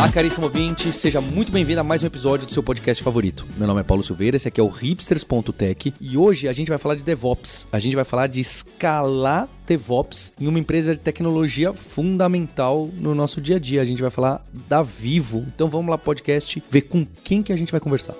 Olá, caríssimo ouvinte, seja muito bem-vindo a mais um episódio do seu podcast favorito. Meu nome é Paulo Silveira, esse aqui é o hipsters.tech e hoje a gente vai falar de DevOps. A gente vai falar de escalar DevOps em uma empresa de tecnologia fundamental no nosso dia a dia. A gente vai falar da Vivo. Então vamos lá, podcast, ver com quem que a gente vai conversar.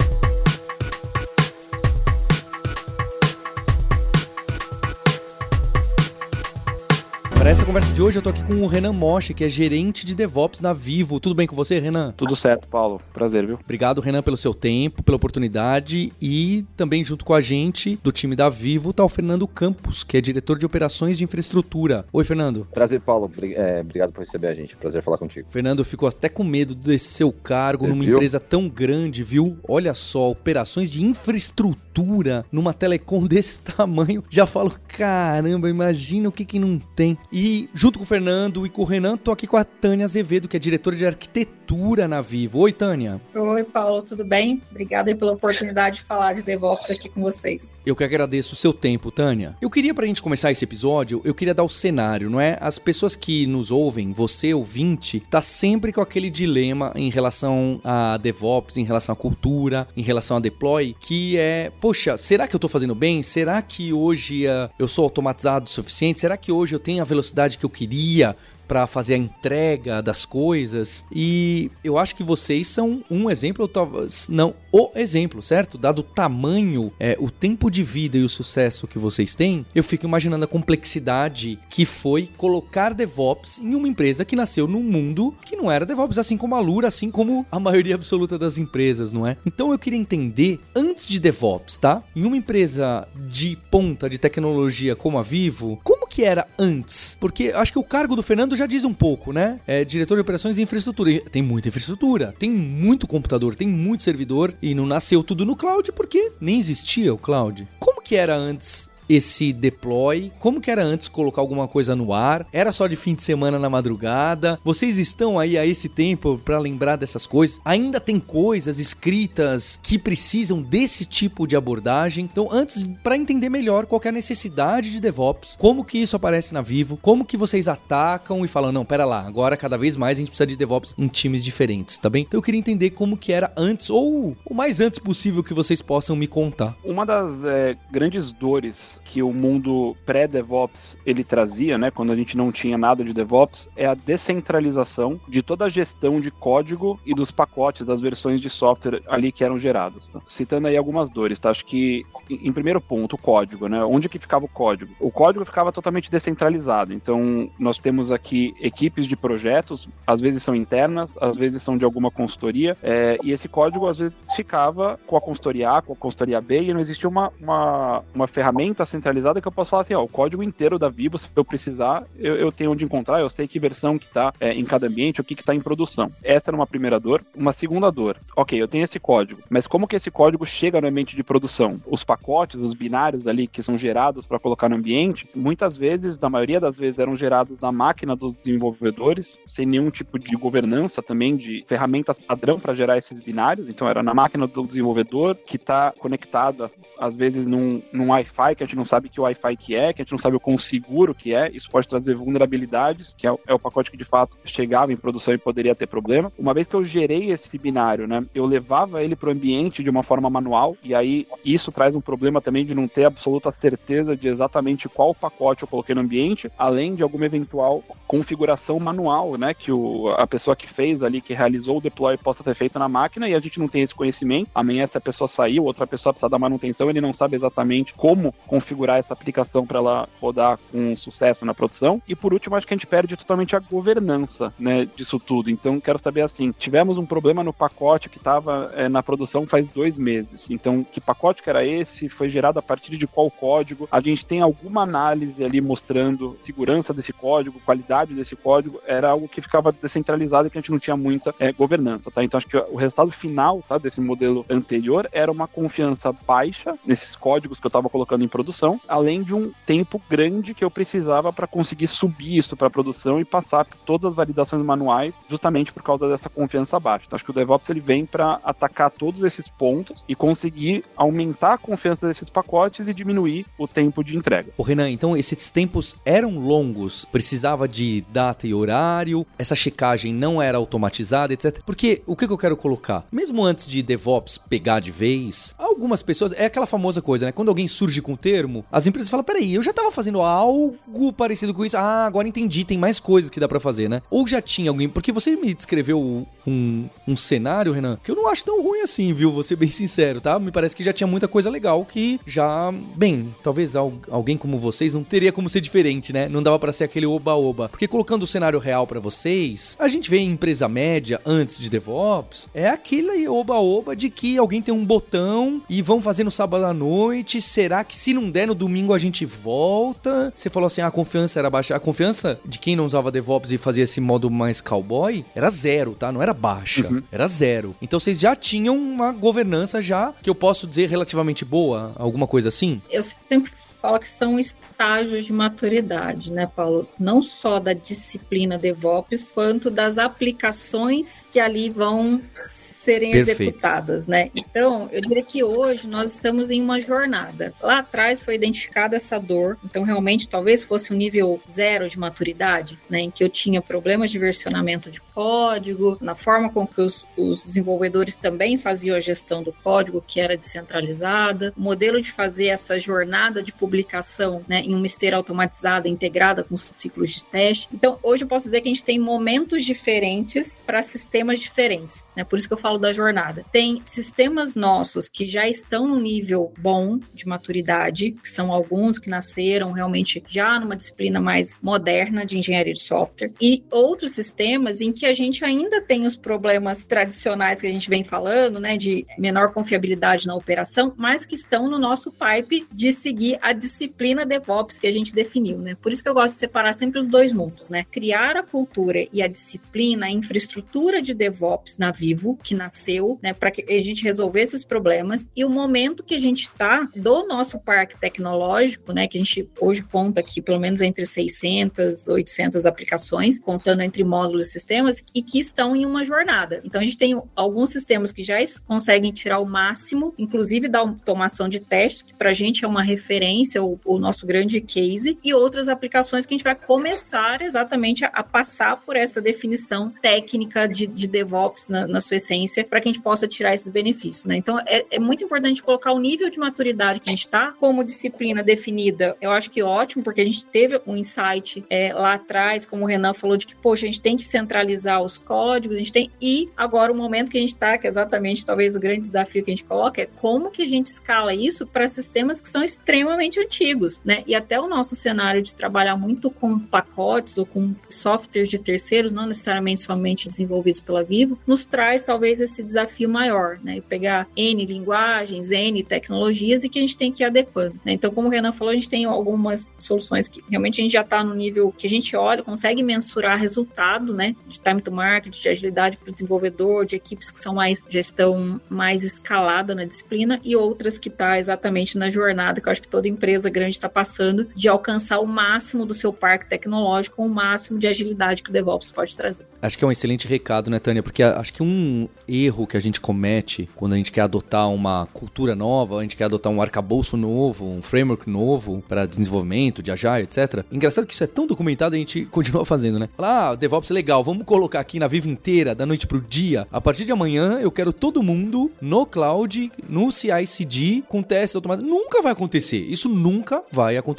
Para essa conversa de hoje, eu tô aqui com o Renan Mosche, que é gerente de DevOps na Vivo. Tudo bem com você, Renan? Tudo certo, Paulo. Prazer, viu? Obrigado, Renan, pelo seu tempo, pela oportunidade e também junto com a gente do time da Vivo tá o Fernando Campos, que é diretor de operações de infraestrutura. Oi, Fernando. Prazer, Paulo. É, obrigado por receber a gente. Prazer falar contigo. Fernando, ficou até com medo desse seu cargo numa viu? empresa tão grande, viu? Olha só, operações de infraestrutura numa telecom desse tamanho. Já falo, caramba, imagina o que que não tem. E junto com o Fernando e com o Renan, tô aqui com a Tânia Azevedo, que é diretora de arquitetura na Vivo. Oi, Tânia. Oi, Paulo, tudo bem? Obrigada pela oportunidade de falar de DevOps aqui com vocês. Eu que agradeço o seu tempo, Tânia. Eu queria, pra gente começar esse episódio, eu queria dar o cenário, não é? As pessoas que nos ouvem, você, ouvinte, tá sempre com aquele dilema em relação a DevOps, em relação à cultura, em relação a deploy, que é, poxa, será que eu tô fazendo bem? Será que hoje uh, eu sou automatizado o suficiente? Será que hoje eu tenho a velocidade que eu queria para fazer a entrega das coisas. E eu acho que vocês são um exemplo, talvez não o exemplo, certo? Dado o tamanho, é, o tempo de vida e o sucesso que vocês têm, eu fico imaginando a complexidade que foi colocar DevOps em uma empresa que nasceu num mundo que não era DevOps, assim como a Lura, assim como a maioria absoluta das empresas, não é? Então eu queria entender, antes de DevOps, tá? Em uma empresa de ponta de tecnologia como a Vivo, como que era antes? Porque acho que o cargo do Fernando já diz um pouco, né? É diretor de operações e infraestrutura. Tem muita infraestrutura, tem muito computador, tem muito servidor e não nasceu tudo no cloud porque nem existia o cloud. Como que era antes esse deploy? Como que era antes colocar alguma coisa no ar? Era só de fim de semana na madrugada? Vocês estão aí a esse tempo para lembrar dessas coisas? Ainda tem coisas escritas que precisam desse tipo de abordagem? Então, antes para entender melhor qual é a necessidade de DevOps, como que isso aparece na Vivo, como que vocês atacam e falam, não, pera lá, agora cada vez mais a gente precisa de DevOps em times diferentes, tá bem? Então eu queria entender como que era antes ou o mais antes possível que vocês possam me contar. Uma das é, grandes dores que o mundo pré-DevOps ele trazia, né, quando a gente não tinha nada de DevOps, é a descentralização de toda a gestão de código e dos pacotes das versões de software ali que eram geradas. Tá? Citando aí algumas dores, tá? Acho que em primeiro ponto, o código, né? Onde que ficava o código? O código ficava totalmente descentralizado. Então, nós temos aqui equipes de projetos, às vezes são internas, às vezes são de alguma consultoria, é, e esse código às vezes ficava com a consultoria A, com a consultoria B, e não existia uma, uma, uma ferramenta centralizada que eu posso falar assim, ó, o código inteiro da Vivo, se eu precisar, eu, eu tenho onde encontrar, eu sei que versão que está é, em cada ambiente, o que está em produção. Essa era uma primeira dor. Uma segunda dor, ok, eu tenho esse código, mas como que esse código chega no ambiente de produção? Os pacotes, os binários ali que são gerados para colocar no ambiente, muitas vezes, na maioria das vezes, eram gerados na máquina dos desenvolvedores, sem nenhum tipo de governança também, de ferramentas padrão para gerar esses binários. Então, era na máquina do desenvolvedor que está conectada, às vezes, num, num Wi-Fi, que a gente não sabe que Wi-Fi que é, que a gente não sabe o quão seguro que é. Isso pode trazer vulnerabilidades, que é, é o pacote que de fato chegava em produção e poderia ter problema. Uma vez que eu gerei esse binário, né, eu levava ele para o ambiente de uma forma manual, e aí isso traz um problema também de não ter absoluta certeza de exatamente qual pacote eu coloquei no ambiente, além de alguma eventual configuração manual, né, que o, a pessoa que fez ali, que realizou o deploy possa ter feito na máquina e a gente não tem esse conhecimento. Amanhã essa pessoa saiu, outra pessoa precisa da manutenção, ele não sabe exatamente como configurar essa aplicação para ela rodar com sucesso na produção. E por último, acho que a gente perde totalmente a governança, né, disso tudo. Então, quero saber assim, tivemos um problema no pacote que estava é, na produção faz dois meses. Então, que pacote que era esse? se foi gerado a partir de qual código. A gente tem alguma análise ali mostrando segurança desse código, qualidade desse código. Era algo que ficava descentralizado e que a gente não tinha muita é, governança, tá? Então acho que o resultado final tá, desse modelo anterior era uma confiança baixa nesses códigos que eu estava colocando em produção produção, além de um tempo grande que eu precisava para conseguir subir isso para produção e passar por todas as validações manuais, justamente por causa dessa confiança baixa. Então, acho que o DevOps ele vem para atacar todos esses pontos e conseguir aumentar a confiança desses pacotes e diminuir o tempo de entrega. O Renan, então esses tempos eram longos, precisava de data e horário, essa checagem não era automatizada, etc. Porque o que eu quero colocar? Mesmo antes de DevOps pegar de vez, algumas pessoas, é aquela famosa coisa, né? Quando alguém surge com o termo, as empresas falam: peraí, eu já tava fazendo algo parecido com isso. Ah, agora entendi, tem mais coisas que dá para fazer, né? Ou já tinha alguém, porque você me descreveu um, um cenário, Renan, que eu não acho tão ruim assim, viu? Vou ser bem sincero, tá? Me parece que já tinha muita coisa legal que já, bem, talvez alguém como vocês não teria como ser diferente, né? Não dava para ser aquele oba-oba. Porque colocando o cenário real para vocês, a gente vê em empresa média antes de DevOps, é aquele oba-oba de que alguém tem um botão e vão fazer no sábado à noite. Será que se não der no domingo a gente volta? Você falou assim, ah, a confiança era baixa. A confiança de quem não usava DevOps e fazia esse modo mais cowboy era zero, tá? Não era baixa, uhum. era zero. Então vocês já tinham uma governança já que eu posso dizer relativamente boa, alguma coisa assim? Eu sempre fala que são estágios de maturidade, né, Paulo? Não só da disciplina DevOps, quanto das aplicações que ali vão serem Perfeito. executadas, né? Então, eu diria que hoje nós estamos em uma jornada. Lá atrás foi identificada essa dor, então realmente talvez fosse um nível zero de maturidade, né, em que eu tinha problemas de versionamento de código, na forma com que os, os desenvolvedores também faziam a gestão do código, que era descentralizada, o modelo de fazer essa jornada de publicação, né, em uma esteira automatizada integrada com ciclos de teste. Então, hoje eu posso dizer que a gente tem momentos diferentes para sistemas diferentes, né? Por isso que eu falo da jornada. Tem sistemas nossos que já estão no nível bom de maturidade, que são alguns que nasceram realmente já numa disciplina mais moderna de engenharia de software, e outros sistemas em que a gente ainda tem os problemas tradicionais que a gente vem falando, né, de menor confiabilidade na operação, mas que estão no nosso pipe de seguir a disciplina DevOps que a gente definiu, né? Por isso que eu gosto de separar sempre os dois mundos, né? Criar a cultura e a disciplina, a infraestrutura de DevOps na Vivo, que nasceu, né, para que a gente resolver esses problemas e o momento que a gente está do nosso parque tecnológico, né, que a gente hoje conta aqui pelo menos entre 600, 800 aplicações, contando entre módulos e sistemas e que estão em uma jornada. Então a gente tem alguns sistemas que já conseguem tirar o máximo, inclusive da automação de testes, que para a gente é uma referência, o, o, nosso grande case, e outras aplicações que a gente vai começar exatamente a, a passar por essa definição técnica de, de DevOps na, na sua essência para que a gente possa tirar esses benefícios. Né? Então, é, é, muito importante colocar o nível de maturidade que a gente está como disciplina definida. Eu acho que ótimo, porque a gente teve um insight é, lá atrás, como o Renan falou, de que, poxa, a gente tem que centralizar os códigos, a gente tem. E agora, o momento que a gente está, que é exatamente talvez o grande desafio que a gente coloca, é como que a gente escala isso para sistemas que são extremamente antigos, né? E até o nosso cenário de trabalhar muito com pacotes ou com softwares de terceiros, não necessariamente somente desenvolvidos pela Vivo, nos traz talvez esse desafio maior, né? Pegar N linguagens, N tecnologias e que a gente tem que ir adequando. Né? Então, como o Renan falou, a gente tem algumas soluções que realmente a gente já está no nível que a gente olha, consegue mensurar resultado, né? De time to market, de agilidade para o desenvolvedor, de equipes que são mais gestão mais escalada na disciplina e outras que está exatamente na jornada, que eu acho que toda empresa grande está passando, de alcançar o máximo do seu parque tecnológico, o máximo de agilidade que o DevOps pode trazer. Acho que é um excelente recado, né, Tânia? Porque acho que um erro que a gente comete quando a gente quer adotar uma cultura nova, a gente quer adotar um arcabouço novo, um framework novo para desenvolvimento de Agile, etc. Engraçado que isso é tão documentado, a gente continua fazendo, né? Ah, DevOps é legal, vamos colocar aqui na Viva inteira, da noite pro dia. A partir de amanhã, eu quero todo mundo no cloud, no CI/CD, com testes automáticos. Nunca vai acontecer. Isso nunca vai acontecer.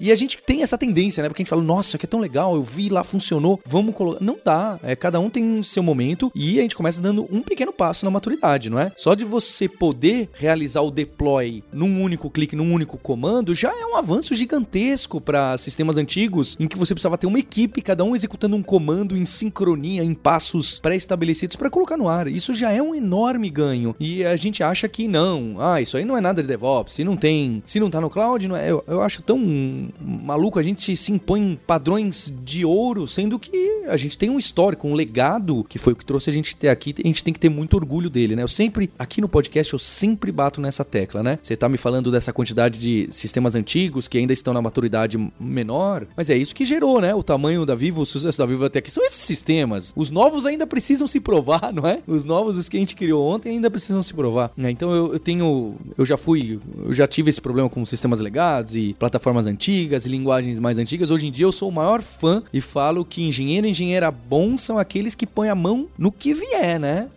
E a gente tem essa tendência, né? Porque a gente fala, nossa, isso aqui é tão legal, eu vi lá, funcionou, vamos colocar. Não dá. É, cada um tem seu momento e a gente começa dando um pequeno passo na maturidade, não é? Só de você poder realizar o deploy num único clique, num único comando, já é um avanço gigantesco para sistemas antigos em que você precisava ter uma equipe, cada um executando um comando em sincronia, em passos pré-estabelecidos para colocar no ar. Isso já é um enorme ganho. E a gente acha que não, ah, isso aí não é nada de DevOps, se não tem, se não tá no cloud, não é. Eu, eu acho tão maluco a gente se impõe padrões de ouro, sendo que a gente tem um histórico, um legado que foi o que trouxe a gente até aqui. A gente tem que ter muito orgulho dele, né? Eu sempre, aqui no podcast, eu sempre bato nessa tecla, né? Você tá me falando dessa quantidade de sistemas antigos que ainda estão na maturidade menor, mas é isso que gerou, né? O tamanho da Vivo, o sucesso da Vivo até aqui são esses sistemas. Os novos ainda precisam se provar, não é? Os novos, os que a gente criou ontem, ainda precisam se provar. Né? Então eu, eu tenho, eu já fui, eu já tive esse problema com sistemas legados e plataformas antigas e linguagens mais antigas. Hoje em dia eu sou o maior fã e falo que engenheiro e engenheira bom são aqueles que põem a mão no que vier, né?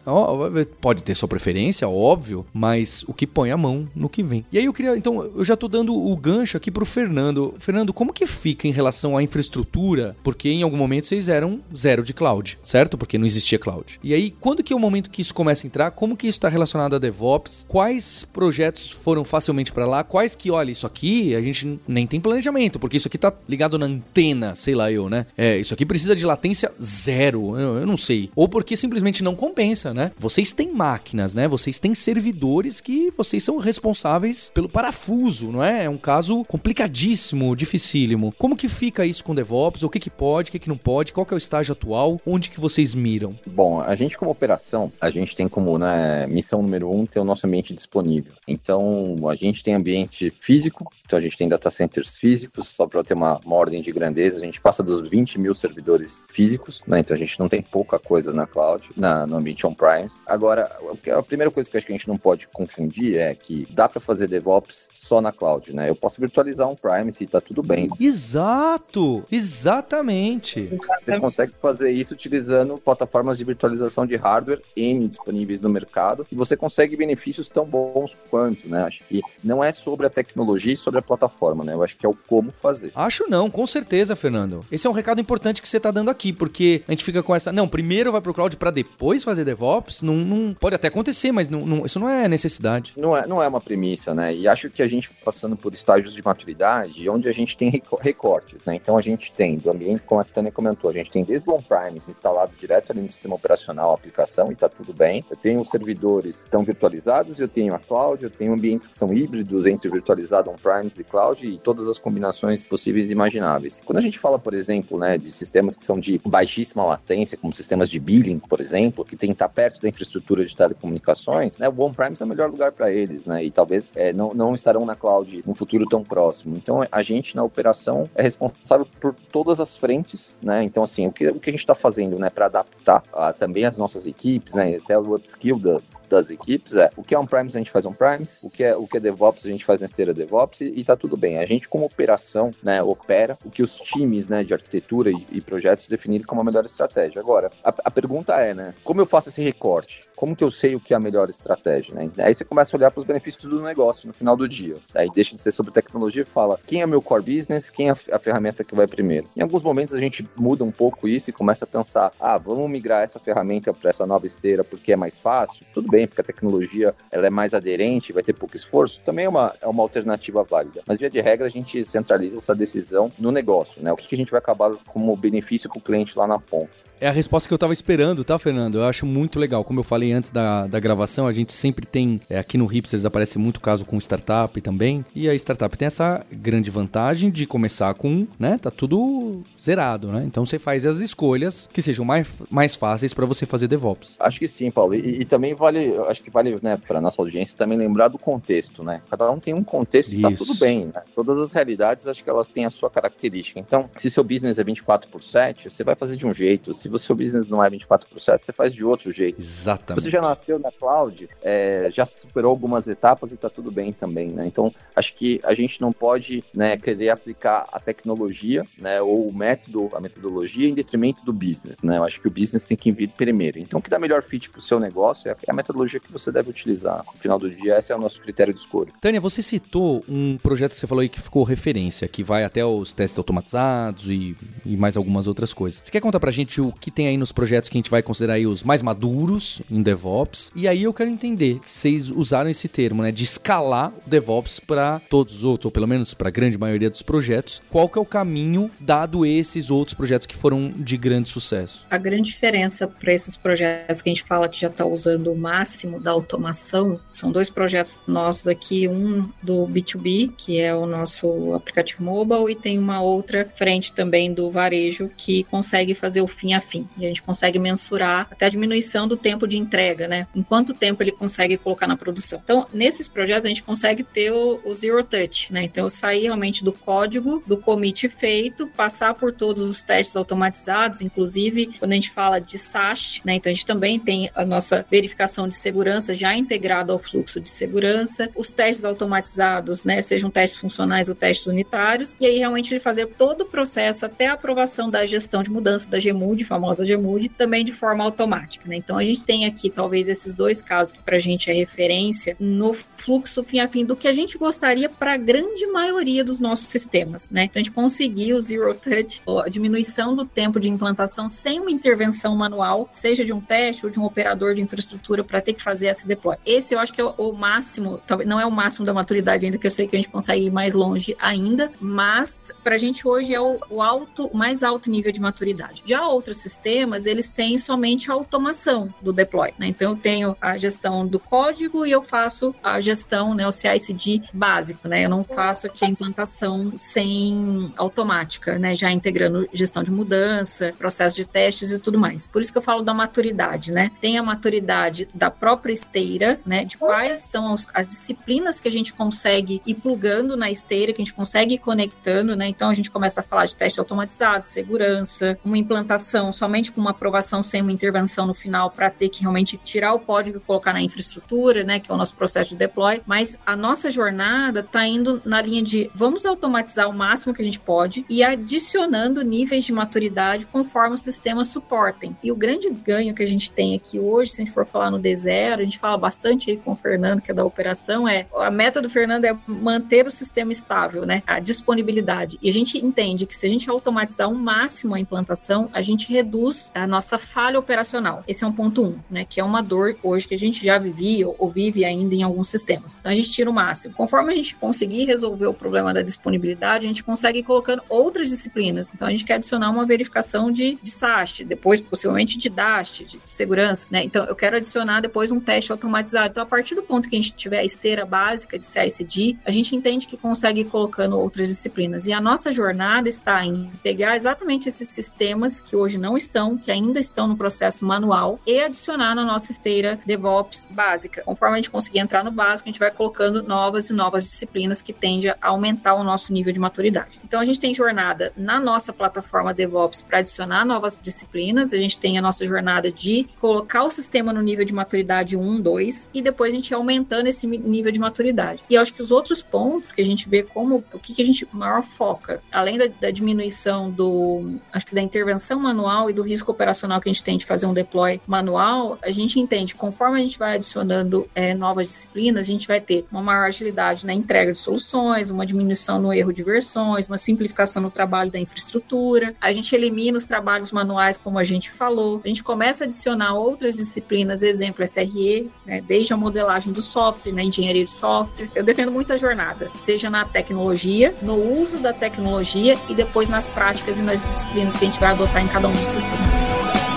Pode ter sua preferência, óbvio, mas o que põe a mão no que vem. E aí eu queria, então, eu já tô dando o gancho aqui pro Fernando. Fernando, como que fica em relação à infraestrutura? Porque em algum momento vocês eram zero de cloud, certo? Porque não existia cloud. E aí, quando que é o momento que isso começa a entrar? Como que isso está relacionado a DevOps? Quais projetos foram facilmente para lá? Quais que, olha, isso aqui a gente nem tem planejamento, porque isso aqui tá ligado na antena, sei lá eu, né? É, isso aqui precisa de latência zero, eu, eu não sei. Ou porque simplesmente não compensa, né? Vocês têm máquinas, né? Vocês têm servidores que vocês são responsáveis pelo parafuso, não é? É um caso complicadíssimo, dificílimo. Como que fica isso com DevOps? O que que pode, o que que não pode? Qual que é o estágio atual? Onde que vocês miram? Bom, a gente como operação, a gente tem como né, missão número um ter o nosso ambiente disponível. Então, a gente tem ambiente físico, então a gente tem data centers físicos, só para ter uma, uma, ordem de grandeza, a gente passa dos 20 mil servidores físicos, né? Então a gente não tem pouca coisa na cloud, na, no ambiente on-premise. Agora, a primeira coisa que acho que a gente não pode confundir é que dá para fazer DevOps só na cloud, né? Eu posso virtualizar on-premise e tá tudo bem. Exato! Exatamente! Você consegue fazer isso utilizando plataformas de virtualização de hardware N disponíveis no mercado e você consegue benefícios tão bons quanto, né? Acho que não é sobre a tecnologia, é sobre a plataforma, né? Eu acho que é o como fazer. Acho não, com certeza, Fernando. Esse é um recado importante que você tá dando aqui, porque a gente fica com essa. Não, primeiro vai pro cloud para depois fazer DevOps. Não, não, pode até acontecer, mas não, não, isso não é necessidade. Não é, não é uma premissa, né? E acho que a gente passando por estágios de maturidade, onde a gente tem recortes, né? Então a gente tem do ambiente, como a Tânia comentou, a gente tem desde o on-premise instalado direto ali no sistema operacional, a aplicação, e tá tudo bem. Eu tenho os servidores que estão virtualizados, eu tenho a cloud, eu tenho ambientes que são híbridos entre virtualizado on-premise de cloud e todas as combinações possíveis e imagináveis. Quando a gente fala, por exemplo, né, de sistemas que são de baixíssima latência, como sistemas de billing, por exemplo, que tem que estar perto da infraestrutura de telecomunicações, né, o on-premise é o melhor lugar para eles, né, e talvez é, não, não estarão na cloud no futuro tão próximo. Então, a gente na operação é responsável por todas as frentes, né, então, assim, o que, o que a gente está fazendo, né, para adaptar a, também as nossas equipes, né, até o upskill da, das equipes é o que é on-premise a gente faz on-premise, o que é o que é DevOps a gente faz na esteira DevOps e, e tá tudo bem. A gente como operação, né, opera o que os times, né, de arquitetura e, e projetos definirem como a melhor estratégia. Agora, a, a pergunta é, né, como eu faço esse recorte? como que eu sei o que é a melhor estratégia, né? Aí você começa a olhar para os benefícios do negócio no final do dia. Aí deixa de ser sobre tecnologia e fala quem é meu core business, quem é a ferramenta que vai primeiro. Em alguns momentos a gente muda um pouco isso e começa a pensar, ah, vamos migrar essa ferramenta para essa nova esteira porque é mais fácil. Tudo bem, porque a tecnologia ela é mais aderente, vai ter pouco esforço. Também é uma, é uma alternativa válida. Mas via de regra a gente centraliza essa decisão no negócio, né? O que, que a gente vai acabar como benefício para o cliente lá na ponta. É a resposta que eu tava esperando, tá, Fernando? Eu acho muito legal. Como eu falei antes da, da gravação, a gente sempre tem. É, aqui no Hipsters aparece muito caso com startup também. E a startup tem essa grande vantagem de começar com, né? Tá tudo zerado, né? Então você faz as escolhas que sejam mais, mais fáceis para você fazer DevOps. Acho que sim, Paulo. E, e também vale, acho que vale, né, para nossa audiência também lembrar do contexto, né? Cada um tem um contexto e tá tudo bem, né? Todas as realidades, acho que elas têm a sua característica. Então, se seu business é 24 por 7, você vai fazer de um jeito. Se você, seu business não é 24 por 7, você faz de outro jeito. Exatamente. Se você já nasceu na cloud, é, já superou algumas etapas e tá tudo bem também, né? Então, acho que a gente não pode, né, querer aplicar a tecnologia, né, ou o método, a metodologia em detrimento do business, né? Eu acho que o business tem que vir primeiro. Então, o que dá melhor fit para o seu negócio é a metodologia que você deve utilizar. No final do dia, esse é o nosso critério de escolha. Tânia, você citou um projeto que você falou aí que ficou referência, que vai até os testes automatizados e, e mais algumas outras coisas. Você quer contar pra gente o que tem aí nos projetos que a gente vai considerar aí os mais maduros em DevOps. E aí eu quero entender que vocês usaram esse termo, né, de escalar o DevOps para todos os outros, ou pelo menos para a grande maioria dos projetos. Qual que é o caminho dado esses outros projetos que foram de grande sucesso? A grande diferença para esses projetos que a gente fala que já está usando o máximo da automação são dois projetos nossos aqui, um do B2B, que é o nosso aplicativo mobile, e tem uma outra frente também do varejo que consegue fazer o fim a fim. E a gente consegue mensurar até a diminuição do tempo de entrega, né? Em quanto tempo ele consegue colocar na produção. Então, nesses projetos, a gente consegue ter o, o zero touch, né? Então, eu sair realmente do código, do commit feito, passar por todos os testes automatizados, inclusive quando a gente fala de SAST, né? Então, a gente também tem a nossa verificação de segurança já integrada ao fluxo de segurança, os testes automatizados, né? Sejam testes funcionais ou testes unitários, e aí realmente ele fazer todo o processo até a aprovação da gestão de mudança da GMUD, famosa GMUD, também de forma automática, né? Então, a gente tem aqui talvez esses dois casos que para a gente é referência no fluxo fim a fim do que a gente gostaria para a grande maioria dos nossos sistemas, né? Então, a gente conseguiu o zero touch, a diminuição do tempo de implantação sem uma intervenção manual, seja de um teste ou de um operador de infraestrutura para ter que fazer essa deploy. Esse eu acho que é o máximo, talvez não é o máximo da maturidade ainda, que eu sei que a gente consegue ir mais longe ainda, mas para a gente hoje é o, alto, mais alto nível de maturidade. Já outros sistemas, eles têm somente a automação do deploy, né? Então eu tenho a gestão do código e eu faço a gestão, né, o CI/CD básico, né? Eu não faço aqui a implantação sem automática, né? Já integrando gestão de mudança, processo de testes e tudo mais. Por isso que eu falo da maturidade, né? Tem a maturidade da própria esteira, né? De quais são as disciplinas que a gente consegue ir plugando na esteira, que a gente consegue ir conectando, né? Então a gente começa a falar de teste automatizado, segurança, uma implantação somente com uma aprovação sem uma intervenção no final para ter que realmente tirar o código e colocar na infraestrutura, né? Que é o nosso processo de deploy. Mas a nossa jornada está indo na linha de vamos automatizar o máximo que a gente pode e adicionando níveis de maturidade conforme os sistemas suportem. E o grande ganho que a gente tem aqui hoje, se a gente for falar no D0, a gente fala bastante aí com o Fernando, que é da operação, é a meta do Fernando é manter o sistema estável, né? A disponibilidade. E a gente entende que se a gente automatizar ao máximo a implantação, a gente reduz a nossa falha operacional. Esse é um ponto um, né? Que é uma dor hoje que a gente já vivia ou vive ainda em alguns sistemas. Então a gente tira o máximo. Conforme a gente conseguir resolver o problema da disponibilidade, a gente consegue ir colocando outras disciplinas. Então a gente quer adicionar uma verificação de, de SAST, depois possivelmente de DAST, de, de segurança, né? Então eu quero adicionar depois um teste automatizado. Então a partir do ponto que a gente tiver a esteira básica de CICD, a gente entende que consegue ir colocando outras disciplinas. E a nossa jornada está em pegar exatamente esses sistemas que hoje não estão, que ainda estão no processo manual, e adicionar na nossa esteira DevOps básica. Conforme a gente conseguir entrar no básico, a gente vai colocando novas e novas disciplinas que tendem a aumentar o nosso nível de maturidade. Então a gente tem jornada na nossa plataforma DevOps para adicionar novas disciplinas, a gente tem a nossa jornada de colocar o sistema no nível de maturidade 1, 2 e depois a gente aumentando esse nível de maturidade. E acho que os outros pontos que a gente vê como o que, que a gente maior foca, além da, da diminuição do acho que da intervenção manual e do risco operacional que a gente tem de fazer um deploy manual, a gente entende conforme a gente vai adicionando é, novas disciplinas, a gente vai ter uma maior agilidade na entrega de soluções, uma diminuição no erro de versões, uma simplificação no trabalho da infraestrutura. A gente elimina os trabalhos manuais, como a gente falou. A gente começa a adicionar outras disciplinas, exemplo SRE, né, desde a modelagem do software, na engenharia de software. Eu defendo muito a jornada, seja na tecnologia, no uso da tecnologia e depois nas práticas e nas disciplinas que a gente vai adotar em cada um dos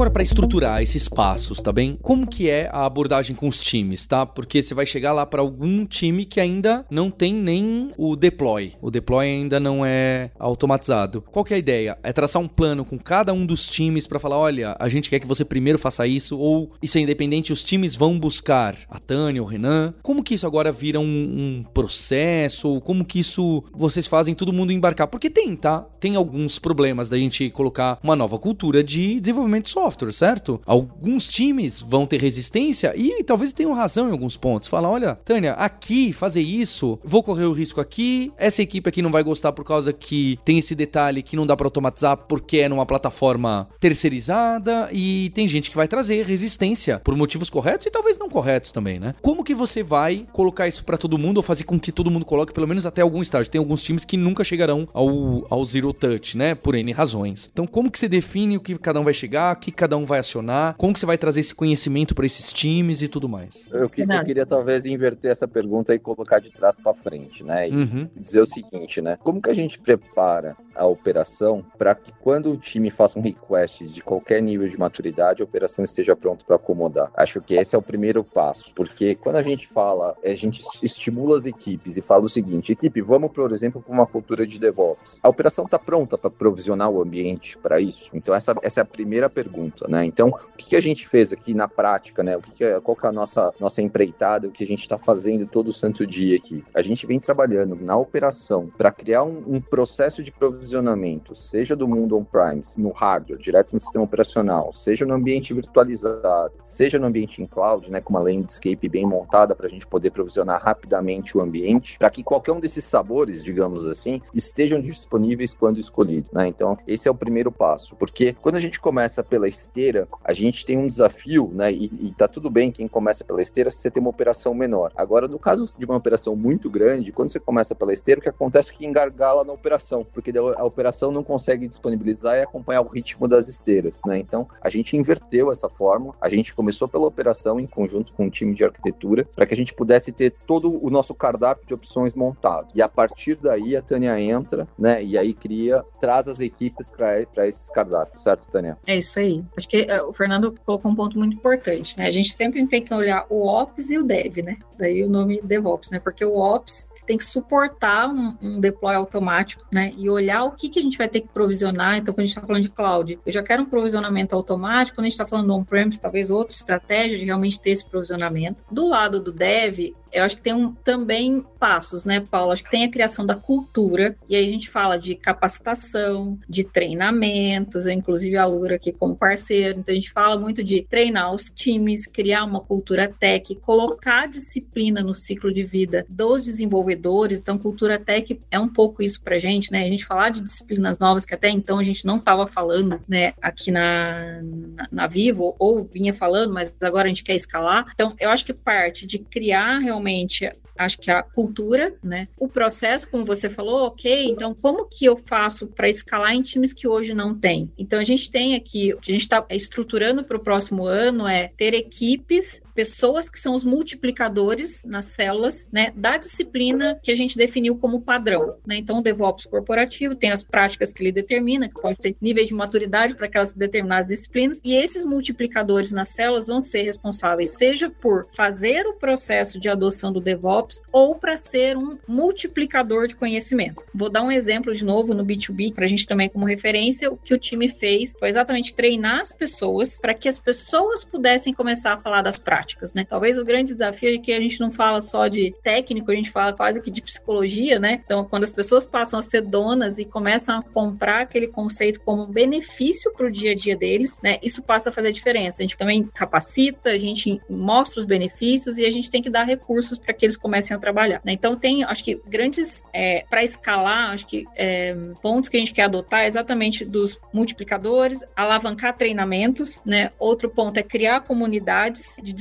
agora para estruturar esses passos, tá bem? Como que é a abordagem com os times, tá? Porque você vai chegar lá para algum time que ainda não tem nem o deploy. O deploy ainda não é automatizado. Qual que é a ideia? É traçar um plano com cada um dos times para falar, olha, a gente quer que você primeiro faça isso ou isso é independente, os times vão buscar a Tânia, o Renan. Como que isso agora vira um, um processo? Ou como que isso vocês fazem todo mundo embarcar? Porque tem, tá? Tem alguns problemas da gente colocar uma nova cultura de desenvolvimento de software certo? Alguns times vão ter resistência e talvez tenham razão em alguns pontos. Fala, olha, Tânia, aqui fazer isso, vou correr o risco aqui. Essa equipe aqui não vai gostar por causa que tem esse detalhe que não dá para automatizar porque é numa plataforma terceirizada e tem gente que vai trazer resistência por motivos corretos e talvez não corretos também, né? Como que você vai colocar isso para todo mundo ou fazer com que todo mundo coloque pelo menos até algum estágio? Tem alguns times que nunca chegarão ao, ao zero touch, né? Por N razões. Então, como que você define o que cada um vai chegar, o que cada um vai acionar? Como que você vai trazer esse conhecimento para esses times e tudo mais? Eu, que, eu, queria talvez inverter essa pergunta e colocar de trás para frente, né? E uhum. dizer o seguinte, né? Como que a gente prepara a operação para que quando o time faça um request de qualquer nível de maturidade, a operação esteja pronta para acomodar? Acho que esse é o primeiro passo, porque quando a gente fala, a gente estimula as equipes e fala o seguinte: equipe, vamos, por exemplo, para uma cultura de DevOps. A operação está pronta para provisionar o ambiente para isso? Então, essa, essa é a primeira pergunta, né? Então, o que, que a gente fez aqui na prática, né? O que, que é, qual que é a nossa, nossa empreitada, o que a gente está fazendo todo santo dia aqui? A gente vem trabalhando na operação para criar um, um, processo de provisionamento, seja do mundo on-premise, no hardware, direto no sistema operacional, seja no ambiente virtualizado, seja no ambiente em cloud, né? Com uma landscape bem montada para a gente poder provisionar rapidamente o ambiente, para que qualquer um desses sabores, digamos assim, estejam disponíveis quando escolhido, né? Então, esse é o primeiro passo, porque quando a gente começa pela esteira, a gente tem um desafio, né? E, e tá tudo bem quem começa pela esteira se você tem uma operação menor. Agora, no caso de uma operação muito grande, quando você começa pela esteira, o que acontece é que engargala na operação, porque a operação não consegue disponibilizar e acompanhar o ritmo das esteiras, né? Então, a gente inverteu essa forma, a gente começou pela operação em conjunto com o time de arquitetura, para que a gente pudesse ter todo o nosso cardápio de opções montado. E a partir daí, a Tânia entra, né? E aí cria, traz as equipes para esses cardápios, certo, Tânia? É isso aí. Acho que uh, o Fernando colocou um ponto muito importante, né? A gente sempre tem que olhar o Ops e o Dev, né? Daí o nome DevOps, né? Porque o Ops tem que suportar um, um, deploy automático, né? E olhar o que, que a gente vai ter que provisionar. Então, quando a gente está falando de cloud, eu já quero um provisionamento automático. Quando a gente está falando on-premise, talvez outra estratégia de realmente ter esse provisionamento. Do lado do dev, eu acho que tem um, também passos, né, Paulo? Acho que tem a criação da cultura, e aí a gente fala de capacitação, de treinamentos, inclusive a Lura aqui como parceiro, então a gente fala muito de treinar os times, criar uma cultura tech, colocar disciplina no ciclo de vida dos desenvolvedores, então cultura tech é um pouco isso pra gente, né? A gente falar de disciplinas novas que até então a gente não estava falando, né, aqui na, na, na Vivo, ou vinha falando, mas agora a gente quer escalar. Então, eu acho que parte de criar realmente acho que a cultura, né? O processo, como você falou, ok, então como que eu faço para escalar em times que hoje não tem? Então a gente tem aqui, o que a gente está estruturando para o próximo ano é ter equipes pessoas que são os multiplicadores nas células, né, da disciplina que a gente definiu como padrão, né? Então, o DevOps corporativo tem as práticas que ele determina, que pode ter níveis de maturidade para aquelas determinadas disciplinas, e esses multiplicadores nas células vão ser responsáveis seja por fazer o processo de adoção do DevOps ou para ser um multiplicador de conhecimento. Vou dar um exemplo de novo no B2B para a gente também como referência, o que o time fez foi exatamente treinar as pessoas para que as pessoas pudessem começar a falar das práticas práticas, né? Talvez o grande desafio é que a gente não fala só de técnico, a gente fala quase que de psicologia, né? Então, quando as pessoas passam a ser donas e começam a comprar aquele conceito como um benefício para o dia a dia deles, né? Isso passa a fazer diferença. A gente também capacita, a gente mostra os benefícios e a gente tem que dar recursos para que eles comecem a trabalhar. Né? Então, tem, acho que grandes, é, para escalar, acho que é, pontos que a gente quer adotar é exatamente dos multiplicadores, alavancar treinamentos, né? Outro ponto é criar comunidades de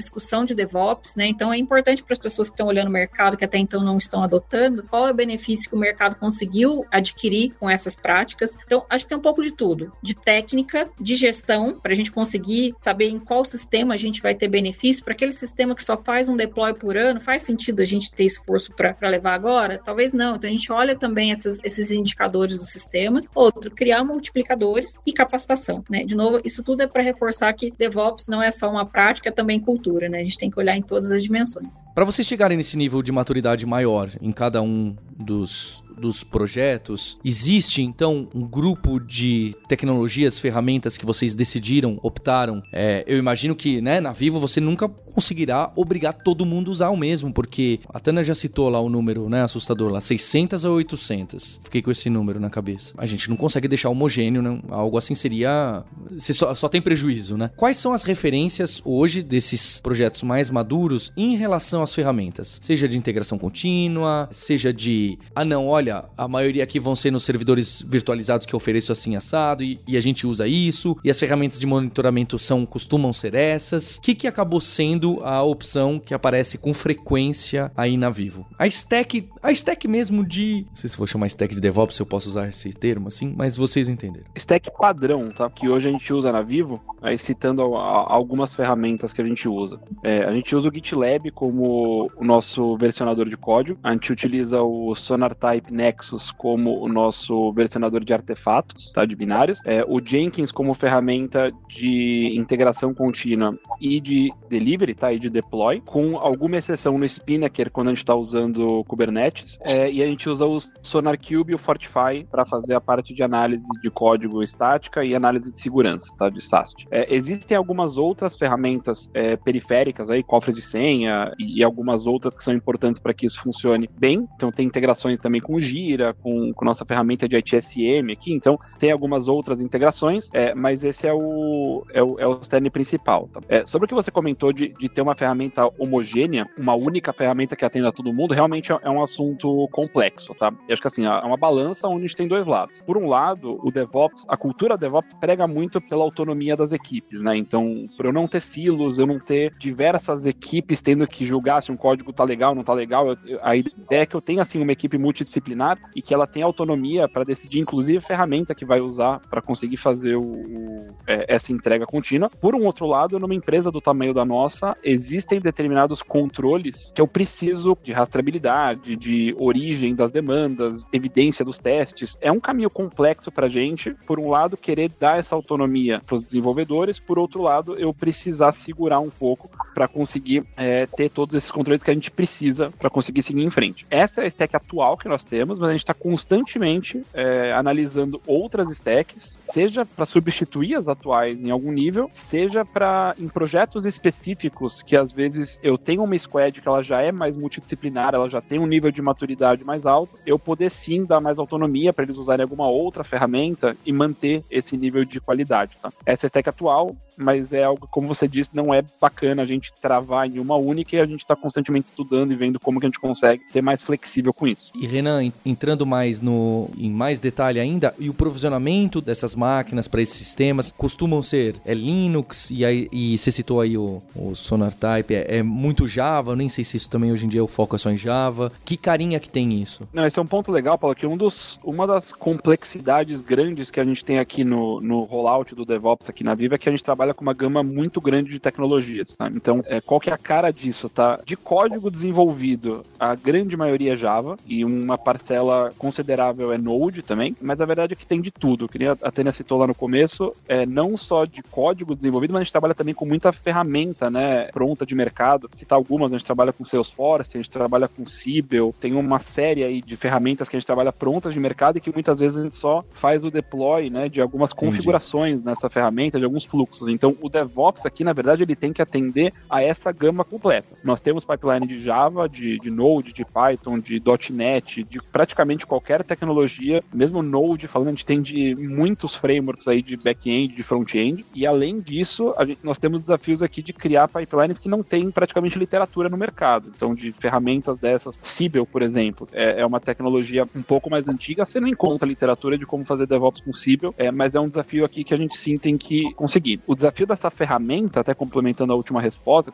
de DevOps, né? Então é importante para as pessoas que estão olhando o mercado, que até então não estão adotando, qual é o benefício que o mercado conseguiu adquirir com essas práticas. Então, acho que tem um pouco de tudo: de técnica, de gestão, para a gente conseguir saber em qual sistema a gente vai ter benefício. Para aquele sistema que só faz um deploy por ano, faz sentido a gente ter esforço para levar agora? Talvez não. Então, a gente olha também essas, esses indicadores dos sistemas. Outro, criar multiplicadores e capacitação, né? De novo, isso tudo é para reforçar que DevOps não é só uma prática, é também cultura né? A gente tem que olhar em todas as dimensões. Para vocês chegarem nesse nível de maturidade maior em cada um dos dos projetos, existe então um grupo de tecnologias, ferramentas que vocês decidiram, optaram? É, eu imagino que, né, na Vivo você nunca conseguirá obrigar todo mundo a usar o mesmo, porque a Tana já citou lá o número, né, assustador lá, 600 a 800. Fiquei com esse número na cabeça. A gente não consegue deixar homogêneo, né? Algo assim seria... Você só, só tem prejuízo, né? Quais são as referências hoje desses projetos mais maduros em relação às ferramentas? Seja de integração contínua, seja de ah não, olha, a maioria aqui vão ser nos servidores virtualizados que eu ofereço assim assado e, e a gente usa isso, e as ferramentas de monitoramento são costumam ser essas. O que, que acabou sendo a opção que aparece com frequência aí na Vivo? A stack, a stack mesmo de, não sei se vou chamar stack de DevOps, se eu posso usar esse termo assim, mas vocês entenderam. Stack padrão, tá? Que hoje a gente usa na Vivo, aí citando algumas ferramentas que a gente usa. É, a gente usa o GitLab como o nosso versionador de código, a gente utiliza o SonarType Nexus como o nosso versionador de artefatos, tá? De binários. É, o Jenkins como ferramenta de integração contínua e de delivery, tá? E de deploy, com alguma exceção no Spinnaker quando a gente está usando Kubernetes. É, e a gente usa o SonarCube e o Fortify para fazer a parte de análise de código estática e análise de segurança, tá? De SAST. É, existem algumas outras ferramentas é, periféricas aí, cofres de senha e, e algumas outras que são importantes para que isso funcione bem. Então tem integrações também com o Com, com nossa ferramenta de ITSM aqui. Então tem algumas outras integrações, é, mas esse é o, é o, é o stand principal. Tá? É, sobre o que você comentou de, de ter uma ferramenta homogênea, uma única ferramenta que atenda todo mundo, realmente é, é um assunto complexo, tá? Eu acho que assim, é uma balança onde a gente tem dois lados. Por um lado, o DevOps, a cultura DevOps prega muito pela autonomia das equipes, né? Então, por eu não ter silos, eu não ter diversas equipes tendo que julgar se um código tá legal, não tá legal, eu, a ideia é que eu tenha assim uma equipe multidisciplinar e que ela tenha autonomia para decidir, inclusive, a ferramenta que vai usar para conseguir fazer o, o, é, essa entrega contínua. Por um outro lado, numa empresa do tamanho da nossa, existem determinados controles que eu preciso de rastreabilidade, de origem das demandas, evidência dos testes. É um caminho complexo para a gente. Por um lado, querer dar essa autonomia para os desenvolvedores, por outro lado, eu precisar segurar um pouco para conseguir é, ter todos esses controles que a gente precisa para conseguir seguir em frente. Essa é a stack atual que nós temos, mas a gente está constantemente é, analisando outras stacks, seja para substituir as atuais em algum nível, seja para em projetos específicos que às vezes eu tenho uma squad que ela já é mais multidisciplinar, ela já tem um nível de maturidade mais alto, eu poder sim dar mais autonomia para eles usarem alguma outra ferramenta e manter esse nível de qualidade. Tá? Essa é stack atual, mas é algo, como você disse, não é bacana a gente travar em uma única e a gente está constantemente estudando e vendo como que a gente consegue ser mais flexível com isso. E Renan, entrando mais no em mais detalhe ainda, e o provisionamento dessas máquinas para esses sistemas costumam ser é Linux e, aí, e você citou aí o, o SonarType, é, é muito Java, nem sei se isso também hoje em dia o foco é só em Java. Que carinha que tem isso? Não, esse é um ponto legal, Paulo, que um dos, uma das complexidades grandes que a gente tem aqui no, no rollout do DevOps aqui na Viva é que a gente trabalha com uma gama muito grande de tecnologias. Tá? Então, é, qual que é a cara disso, tá? De código desenvolvido, a grande maioria é Java e uma parcela considerável é Node também, mas a verdade é que tem de tudo. Que a Tânia citou lá no começo, é não só de código desenvolvido, mas a gente trabalha também com muita ferramenta, né, pronta de mercado. Citar algumas, a gente trabalha com Salesforce, a gente trabalha com Siebel, tem uma série aí de ferramentas que a gente trabalha prontas de mercado e que muitas vezes a gente só faz o deploy, né, de algumas Entendi. configurações nessa ferramenta, de alguns fluxos. Então, o DevOps aqui, na verdade, ele tem que atender a essa gama completa. Nós temos pipeline de Java, de, de Node, de Python, de .NET, de praticamente qualquer tecnologia, mesmo Node, falando, a gente tem de muitos frameworks aí de back-end, de front-end, e além disso, gente, nós temos desafios aqui de criar pipelines que não tem praticamente literatura no mercado. Então, de ferramentas dessas, Siebel, por exemplo, é, é uma tecnologia um pouco mais antiga, você não encontra literatura de como fazer DevOps com Siebel, é, mas é um desafio aqui que a gente sim tem que conseguir. O desafio dessa ferramenta, até complementando a última resposta,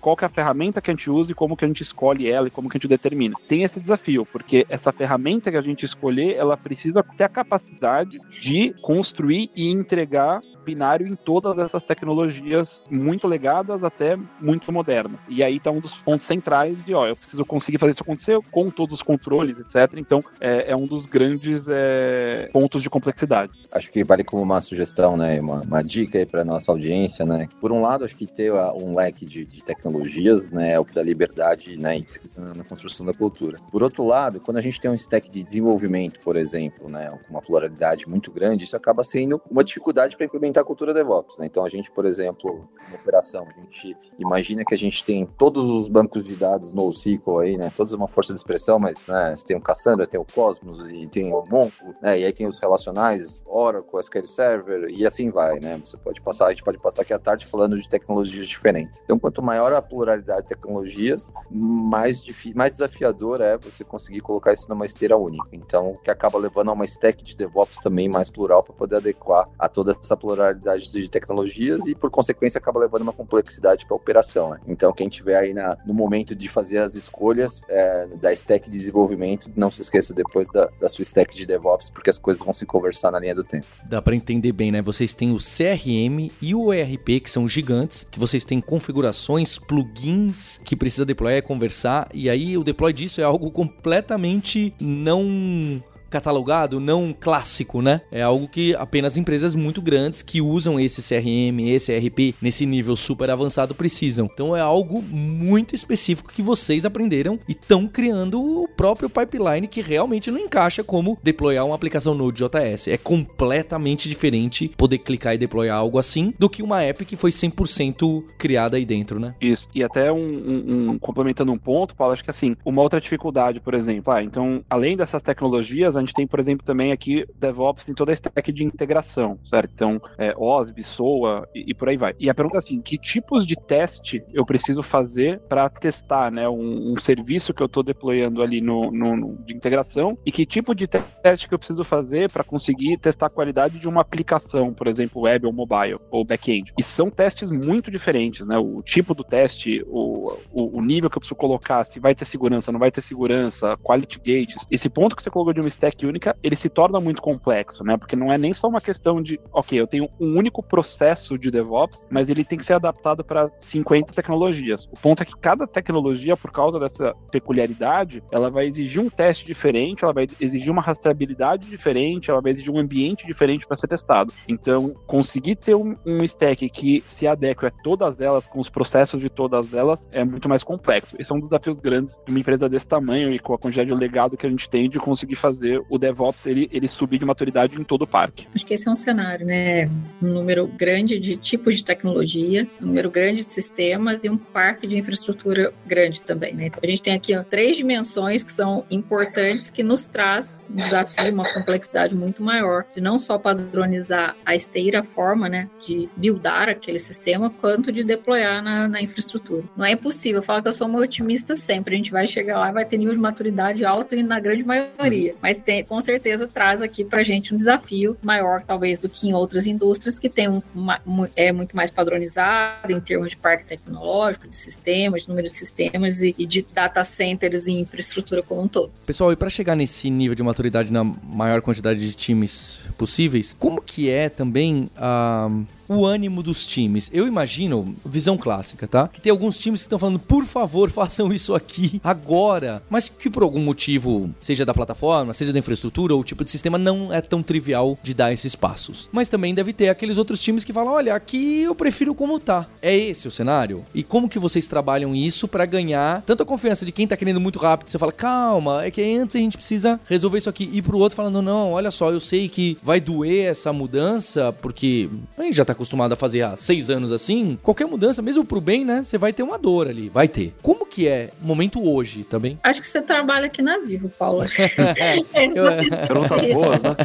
qual que é a ferramenta que a gente usa e como que a gente escolhe ela e como que a gente determina. Tem esse desafio, porque essa ferramenta que a gente escolher, ela precisa ter a capacidade de construir e entregar binário em todas essas tecnologias muito legadas até muito modernas. E aí está um dos pontos centrais de, ó, eu preciso conseguir fazer isso acontecer com todos os controles, etc. Então, é, é um dos grandes é, pontos de complexidade. Acho que vale como uma sugestão, né, uma, uma dica aí para nossa audiência, né. Por um lado, acho que ter um leque de, de tecnologias, né, é o que dá liberdade, né, na construção da cultura. Por outro lado, quando a gente tem um stack de desenvolvimento, por exemplo, né, com uma pluralidade muito grande, isso acaba sendo uma dificuldade para implementar a cultura DevOps. Né? Então, a gente, por exemplo, uma operação, a gente imagina que a gente tem todos os bancos de dados no SQL aí, né, todos uma força de expressão, mas né, tem o Cassandra, tem o Cosmos e tem o Mongo, né, e aí tem os relacionais, Oracle, SQL Server e assim vai, né? Você pode passar, a gente pode passar aqui a tarde falando de tecnologias diferentes. Então, quanto maior a pluralidade de tecnologias, mais, mais desafiador é você conseguir colocar isso numa esteira única. Então, o que acaba levando a uma stack de DevOps também mais plural para poder adequar a toda essa pluralidade de tecnologias e, por consequência, acaba levando uma complexidade para a operação. Né? Então, quem tiver aí na, no momento de fazer as escolhas é, da stack de desenvolvimento, não se esqueça depois da, da sua stack de DevOps, porque as coisas vão se conversar na linha do tempo. Dá para entender bem, né? Vocês têm o CRM e o ERP, que são gigantes, que vocês têm configurações, plugins que precisa deployar e conversar, e aí o deploy disso é algo completamente não catalogado, não clássico, né? É algo que apenas empresas muito grandes que usam esse CRM, esse ERP nesse nível super avançado precisam. Então é algo muito específico que vocês aprenderam e estão criando o próprio pipeline que realmente não encaixa como deployar uma aplicação Node.js. É completamente diferente poder clicar e deployar algo assim do que uma app que foi 100% criada aí dentro, né? Isso. E até um, um, um complementando um ponto, Paulo, acho que assim, uma outra dificuldade, por exemplo, ah, então, além dessas tecnologias, a gente tem, por exemplo, também aqui DevOps tem toda a stack de integração, certo? Então, é, OSB, SOA e, e, por aí vai. E a pergunta é assim, que tipos de teste eu preciso fazer para testar, né, um, um, serviço que eu estou deployando ali no, no, no, de integração e que tipo de teste que eu preciso fazer para conseguir testar a qualidade de uma aplicação, por exemplo, web ou mobile ou back-end. E são testes muito diferentes, né? O tipo do teste, o, o, o nível que eu preciso colocar, se vai ter segurança, não vai ter segurança, quality gates. Esse ponto que você colocou de uma stack única, ele se torna muito complexo, né? Porque não é nem só uma questão de, ok, eu tenho um único processo de DevOps, mas ele tem que ser adaptado para 50 tecnologias. O ponto é que cada tecnologia, por causa dessa peculiaridade, ela vai exigir um teste diferente, ela vai exigir uma rastreabilidade diferente, ela vai exigir um ambiente diferente para ser testado. Então, conseguir ter um, um stack que se adeque a todas elas, com os processos de todas elas, é muito mais complexo. Esse é um dos desafios grandes de uma empresa desse tamanho e com a quantidade de legado que a gente tem de conseguir fazer o DevOps ele, ele subir de maturidade em todo o parque. Acho que esse é um cenário, né? Um número grande de tipos de tecnologia, um número grande de sistemas e um parque de infraestrutura grande também, né? Então a gente tem aqui ó, três dimensões que são importantes que nos traz um desafio, uma complexidade muito maior de não só padronizar a esteira, a forma, né, de buildar aquele sistema, quanto de deployar na, na infraestrutura. Não é impossível, eu falo que eu sou uma otimista sempre, a gente vai chegar lá vai ter nível de maturidade alto e na grande maioria, mas com certeza traz aqui para a gente um desafio maior, talvez, do que em outras indústrias que tem um, uma, é muito mais padronizado em termos de parque tecnológico, de sistemas, de número de sistemas e, e de data centers e infraestrutura como um todo. Pessoal, e para chegar nesse nível de maturidade na maior quantidade de times possíveis, como que é também a. Uh o ânimo dos times. Eu imagino, visão clássica, tá? Que tem alguns times que estão falando, por favor, façam isso aqui agora. Mas que por algum motivo, seja da plataforma, seja da infraestrutura ou tipo de sistema, não é tão trivial de dar esses passos. Mas também deve ter aqueles outros times que falam: olha, aqui eu prefiro como tá. É esse o cenário? E como que vocês trabalham isso para ganhar tanto a confiança de quem tá querendo muito rápido? Você fala, calma, é que antes a gente precisa resolver isso aqui. E pro outro falando, não, olha só, eu sei que vai doer essa mudança, porque a gente já tá acostumado a fazer há seis anos assim, qualquer mudança, mesmo pro bem, né? Você vai ter uma dor ali, vai ter. Como que é o momento hoje também? Acho que você trabalha aqui na Vivo, Paulo. Perguntas boas, né?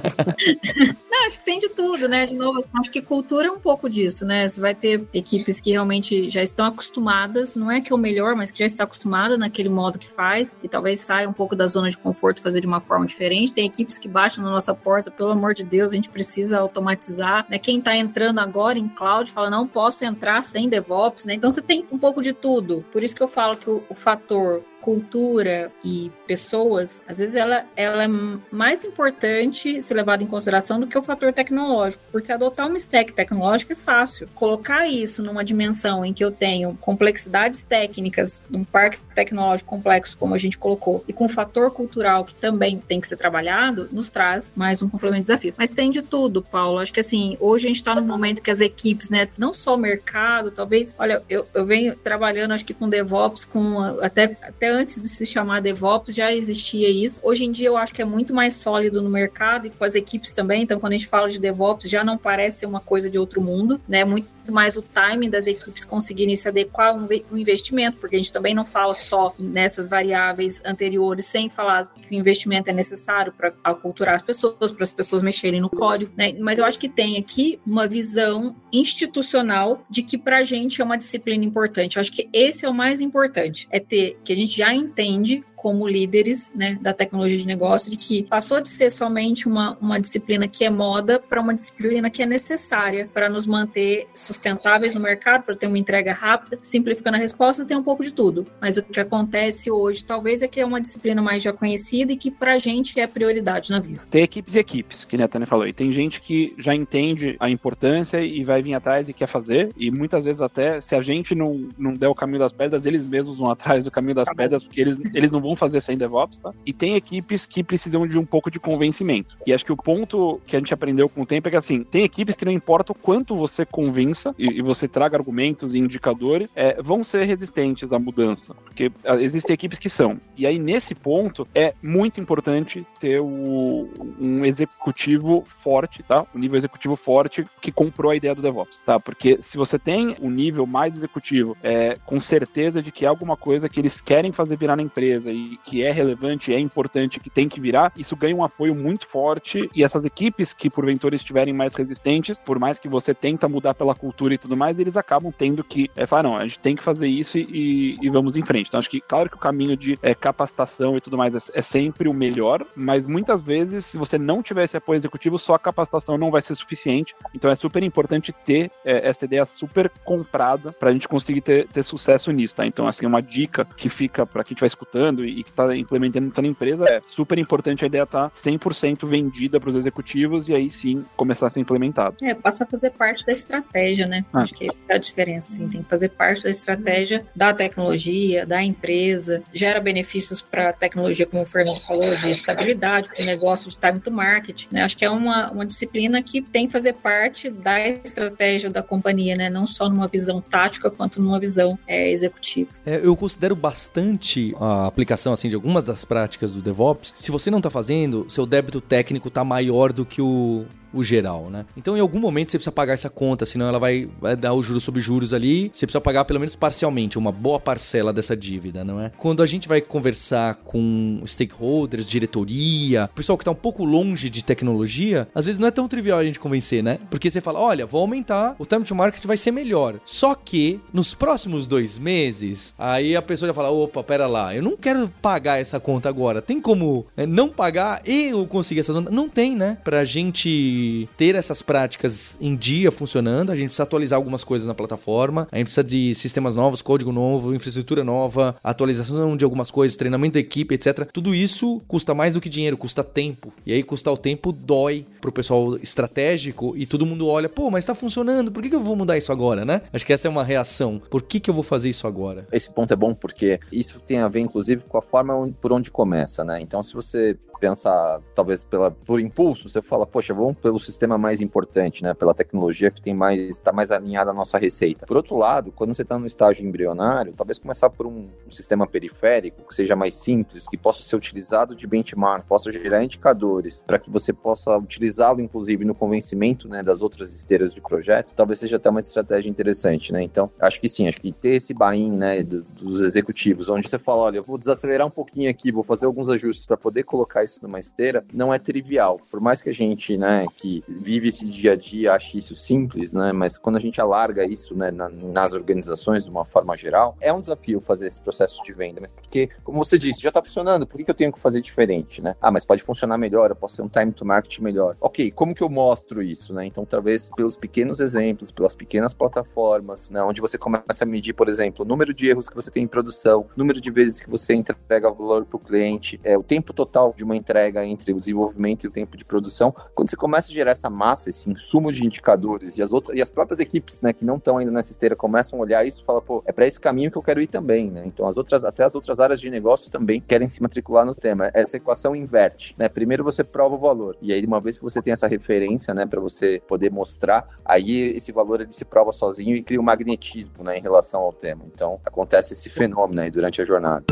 Não, acho que tem de tudo, né? De novo, assim, acho que cultura é um pouco disso, né? Você vai ter equipes que realmente já estão acostumadas, não é que é o melhor, mas que já está acostumada naquele modo que faz, e talvez saia um pouco da zona de conforto fazer de uma forma diferente. Tem equipes que baixam na nossa porta, pelo amor de Deus, a gente precisa automatizar, né? Quem está entrando agora em cloud fala, não posso entrar sem DevOps, né? Então você tem um pouco de tudo. Por isso que eu falo que o, o fator cultura e pessoas, às vezes ela, ela é mais importante ser levada em consideração do que o fator tecnológico, porque adotar uma stack tecnológica é fácil. Colocar isso numa dimensão em que eu tenho complexidades técnicas, um parque tecnológico complexo, como a gente colocou, e com fator cultural que também tem que ser trabalhado, nos traz mais um complemento de desafio. Mas tem de tudo, Paulo. Acho que assim, hoje a gente está no momento que as equipes, né, não só o mercado, talvez, olha, eu, eu venho trabalhando, acho que com DevOps, com até, até antes de se chamar DevOps já existia isso. Hoje em dia eu acho que é muito mais sólido no mercado e com as equipes também. Então, quando a gente fala de DevOps, já não parece ser uma coisa de outro mundo, né? Muito mais o timing das equipes conseguirem se adequar ao investimento, porque a gente também não fala só nessas variáveis anteriores, sem falar que o investimento é necessário para aculturar as pessoas, para as pessoas mexerem no código, né? Mas eu acho que tem aqui uma visão institucional de que para a gente é uma disciplina importante. Eu acho que esse é o mais importante, é ter que a gente já entende como líderes né, da tecnologia de negócio, de que passou de ser somente uma, uma disciplina que é moda para uma disciplina que é necessária para nos manter sustentáveis no mercado, para ter uma entrega rápida. Simplificando a resposta, tem um pouco de tudo. Mas o que acontece hoje, talvez, é que é uma disciplina mais já conhecida e que para a gente é prioridade na vida. Tem equipes e equipes, que a Tânia falou. E tem gente que já entende a importância e vai vir atrás e quer fazer. E muitas vezes até, se a gente não, não der o caminho das pedras, eles mesmos vão atrás do caminho das pedras, porque eles, eles não vão fazer sem DevOps, tá? E tem equipes que precisam de um pouco de convencimento. E acho que o ponto que a gente aprendeu com o tempo é que, assim, tem equipes que não importa o quanto você convença e, e você traga argumentos e indicadores, é, vão ser resistentes à mudança. Porque ah, existem equipes que são. E aí, nesse ponto, é muito importante ter o, um executivo forte, tá? Um nível executivo forte que comprou a ideia do DevOps, tá? Porque se você tem um nível mais executivo, é, com certeza de que é alguma coisa que eles querem fazer virar na empresa e que é relevante, é importante, que tem que virar, isso ganha um apoio muito forte e essas equipes que porventura estiverem mais resistentes, por mais que você tenta mudar pela cultura e tudo mais, eles acabam tendo que é, falar, não, a gente tem que fazer isso e, e vamos em frente. Então acho que, claro que o caminho de é, capacitação e tudo mais é, é, sempre o melhor, mas muitas vezes, se você não tiver esse apoio executivo, só a capacitação não vai ser suficiente. Então é super importante ter é, essa ideia super comprada para a gente conseguir ter, ter sucesso nisso, tá? Então, assim, uma dica que fica para quem estiver escutando e, que está implementando isso na empresa, é super importante a ideia estar tá 100% vendida para os executivos e aí sim começar a ser implementado. É, passa a fazer parte da estratégia, né? Ah. Acho que essa é a diferença, assim, tem que fazer parte da estratégia da tecnologia, da empresa, gera benefícios para a tecnologia, como o Fernando falou, de estabilidade, para o negócio de time to market, né? Acho que é uma, uma disciplina que tem que fazer parte da estratégia da companhia, né? Não só numa visão tática, quanto numa visão é, executiva. É, eu considero bastante a aplicação assim de algumas das práticas do DevOps, se você não está fazendo, seu débito técnico está maior do que o, o geral, né? Então, em algum momento, você precisa pagar essa conta, senão ela vai, vai dar o juros sobre juros ali. Você precisa pagar pelo menos parcialmente, uma boa parcela dessa dívida, não é? Quando a gente vai conversar com stakeholders, diretoria, pessoal que está um pouco longe de tecnologia, às vezes não é tão trivial a gente convencer, né? Porque você fala, olha, vou aumentar, o time to market vai ser melhor. Só que, nos próximos dois meses, aí a pessoa já fala, opa, pera lá, eu não quero pagar essa conta agora. Tem como é, não pagar e eu conseguir essa conta? Não tem, né? Pra gente ter essas práticas em dia funcionando, a gente precisa atualizar algumas coisas na plataforma, a gente precisa de sistemas novos, código novo, infraestrutura nova, atualização de algumas coisas, treinamento da equipe, etc. Tudo isso custa mais do que dinheiro, custa tempo. E aí custar o tempo dói pro pessoal estratégico e todo mundo olha, pô, mas tá funcionando, por que, que eu vou mudar isso agora, né? Acho que essa é uma reação. Por que, que eu vou fazer isso agora? Esse ponto é bom porque isso tem a ver, inclusive, com a forma por onde começa, né? Então, se você pensa, talvez pela, por impulso, você fala, poxa, vamos pelo sistema mais importante, né? Pela tecnologia que tem mais, está mais alinhada à nossa receita. Por outro lado, quando você está no estágio embrionário, talvez começar por um, um, sistema periférico que seja mais simples, que possa ser utilizado de benchmark, possa gerar indicadores, para que você possa utilizá-lo, inclusive, no convencimento né, das outras esteiras de projeto, talvez seja até uma estratégia interessante, né? Então, acho que sim, acho que ter esse buy-in, né, dos executivos, onde você fala, olha, eu vou desacelerar um pouquinho aqui, vou fazer alguns ajustes para poder colocar isso numa esteira, não é trivial. Por mais que a gente, né, que vive esse dia a dia ache isso simples, né, mas quando a gente alarga isso, né, na, nas organizações de uma forma geral, é um desafio fazer esse processo de venda, mas porque, como você disse, já está funcionando, por que, que eu tenho que fazer diferente, né? Ah, mas pode funcionar melhor, eu posso ter um time to market melhor. Ok, como que eu mostro isso, né? Então, talvez pelos pequenos exemplos, pelas pequenas plataformas, né, onde você começa a medir, por exemplo, o número de erros que você tem em produção, número de vezes que você entrega valor para o cliente, é, o tempo total de uma entrega entre o desenvolvimento e o tempo de produção. Quando você começa a gerar essa massa, esse insumo de indicadores e as outras e as próprias equipes, né, que não estão ainda nessa esteira começam a olhar isso e falam, pô, é para esse caminho que eu quero ir também, né? Então as outras até as outras áreas de negócio também querem se matricular no tema. Essa equação inverte, né? Primeiro você prova o valor e aí uma vez que você tem essa referência, né, para você poder mostrar, aí esse valor ele se prova sozinho e cria um magnetismo, né, em relação ao tema. Então acontece esse fenômeno aí durante a jornada.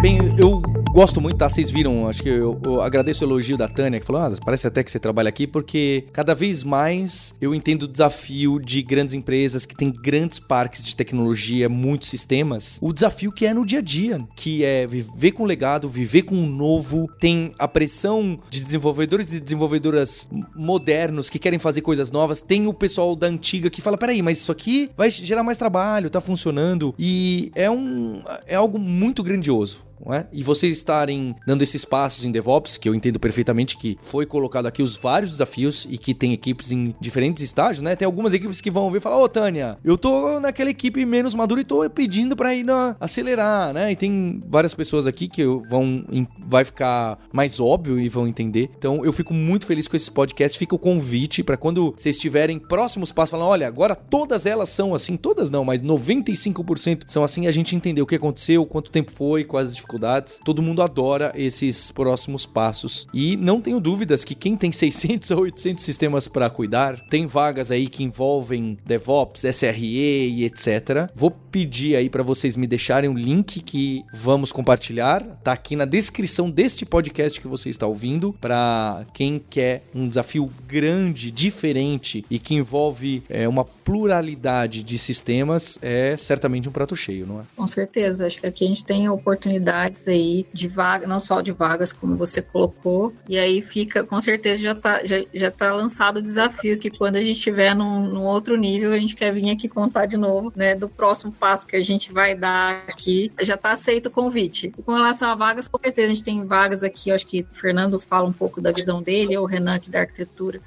Bem, eu gosto muito, tá? Vocês viram, acho que eu, eu agradeço o elogio da Tânia, que falou, ah, parece até que você trabalha aqui, porque cada vez mais eu entendo o desafio de grandes empresas que têm grandes parques de tecnologia, muitos sistemas, o desafio que é no dia a dia, que é viver com legado, viver com o novo, tem a pressão de desenvolvedores e desenvolvedoras modernos que querem fazer coisas novas, tem o pessoal da antiga que fala, peraí, mas isso aqui vai gerar mais trabalho, tá funcionando, e é um é algo muito grandioso é? E vocês estarem dando esses passos em DevOps, que eu entendo perfeitamente que foi colocado aqui os vários desafios e que tem equipes em diferentes estágios, né? Tem algumas equipes que vão ver e falar: Ô, Tânia, eu tô naquela equipe menos madura e tô pedindo para ir na, acelerar, né? E tem várias pessoas aqui que vão vai ficar mais óbvio e vão entender. Então, eu fico muito feliz com esse podcast. Fica o convite para quando vocês tiverem próximos passos, falar: olha, agora todas elas são assim, todas não, mas 95% são assim, a gente entender o que aconteceu, quanto tempo foi, quais as dificuldades. Todo mundo adora esses próximos passos. E não tenho dúvidas que quem tem 600 a 800 sistemas para cuidar, tem vagas aí que envolvem DevOps, SRE e etc. Vou pedir aí para vocês me deixarem o link que vamos compartilhar. Tá aqui na descrição deste podcast que você está ouvindo para quem quer um desafio grande, diferente e que envolve é, uma pluralidade de sistemas é certamente um prato cheio, não é? Com certeza. Acho que aqui a gente tem oportunidades aí vaga, não só de vagas, como você colocou, e aí fica, com certeza já tá, já, já tá lançado o desafio que quando a gente estiver num, num outro nível, a gente quer vir aqui contar de novo, né, do próximo passo que a gente vai dar aqui. Já tá aceito o convite. Com relação a vagas, com certeza a gente tem vagas aqui, acho que o Fernando fala um pouco da visão dele, ou o Renan aqui da arquitetura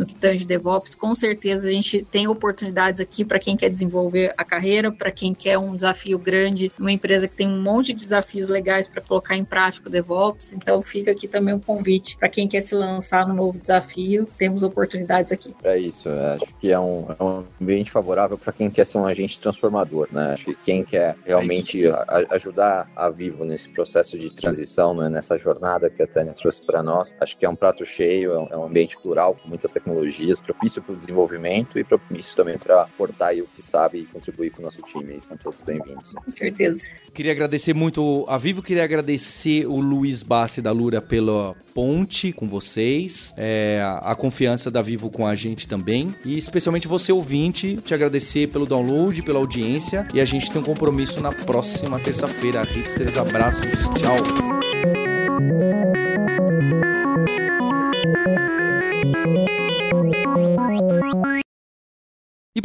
no que tange DevOps, com certeza a gente tem oportunidades aqui para quem quer desenvolver a carreira, para quem quer um desafio grande, uma empresa que tem um monte de desafios legais para colocar em prática o DevOps. Então fica aqui também o um convite para quem quer se lançar no novo desafio, temos oportunidades aqui. É isso, acho que é um, é um ambiente favorável para quem quer ser um agente transformador, né? Acho que quem quer realmente é ajudar a Vivo nesse processo de transição, né? nessa jornada que a Tânia trouxe para nós, acho que é um prato cheio, é um é ambiente plural com muitas tecnologias tecnologias, propício para o desenvolvimento e propício também para aportar o que sabe e contribuir com o nosso time. E são todos bem-vindos. Com certeza. Queria agradecer muito a Vivo, queria agradecer o Luiz Bassi da Lura pela ponte com vocês, é, a confiança da Vivo com a gente também e especialmente você ouvinte, te agradecer pelo download, pela audiência e a gente tem um compromisso na próxima terça-feira. Hipsters, abraços, tchau.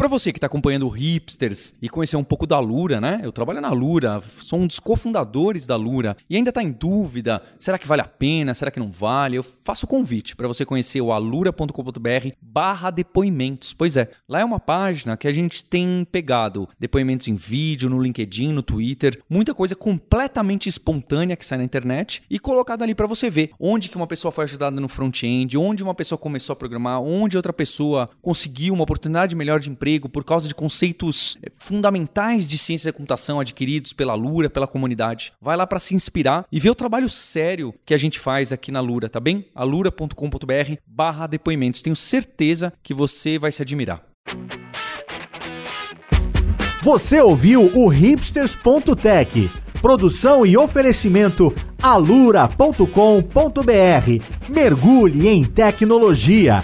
Para você que está acompanhando o Hipsters e conhecer um pouco da Lura, né? Eu trabalho na Lura, sou um dos cofundadores da Lura e ainda está em dúvida, será que vale a pena, será que não vale? Eu faço o convite para você conhecer o alura.com.br barra depoimentos. Pois é, lá é uma página que a gente tem pegado depoimentos em vídeo, no LinkedIn, no Twitter, muita coisa completamente espontânea que sai na internet e colocada ali para você ver onde que uma pessoa foi ajudada no front-end, onde uma pessoa começou a programar, onde outra pessoa conseguiu uma oportunidade melhor de emprego por causa de conceitos eh, fundamentais de ciência da computação adquiridos pela Lura, pela comunidade. Vai lá para se inspirar e ver o trabalho sério que a gente faz aqui na Lura, tá bem? alura.com.br barra depoimentos. Tenho certeza que você vai se admirar. Você ouviu o hipsters.tech. Produção e oferecimento alura.com.br. Mergulhe em tecnologia.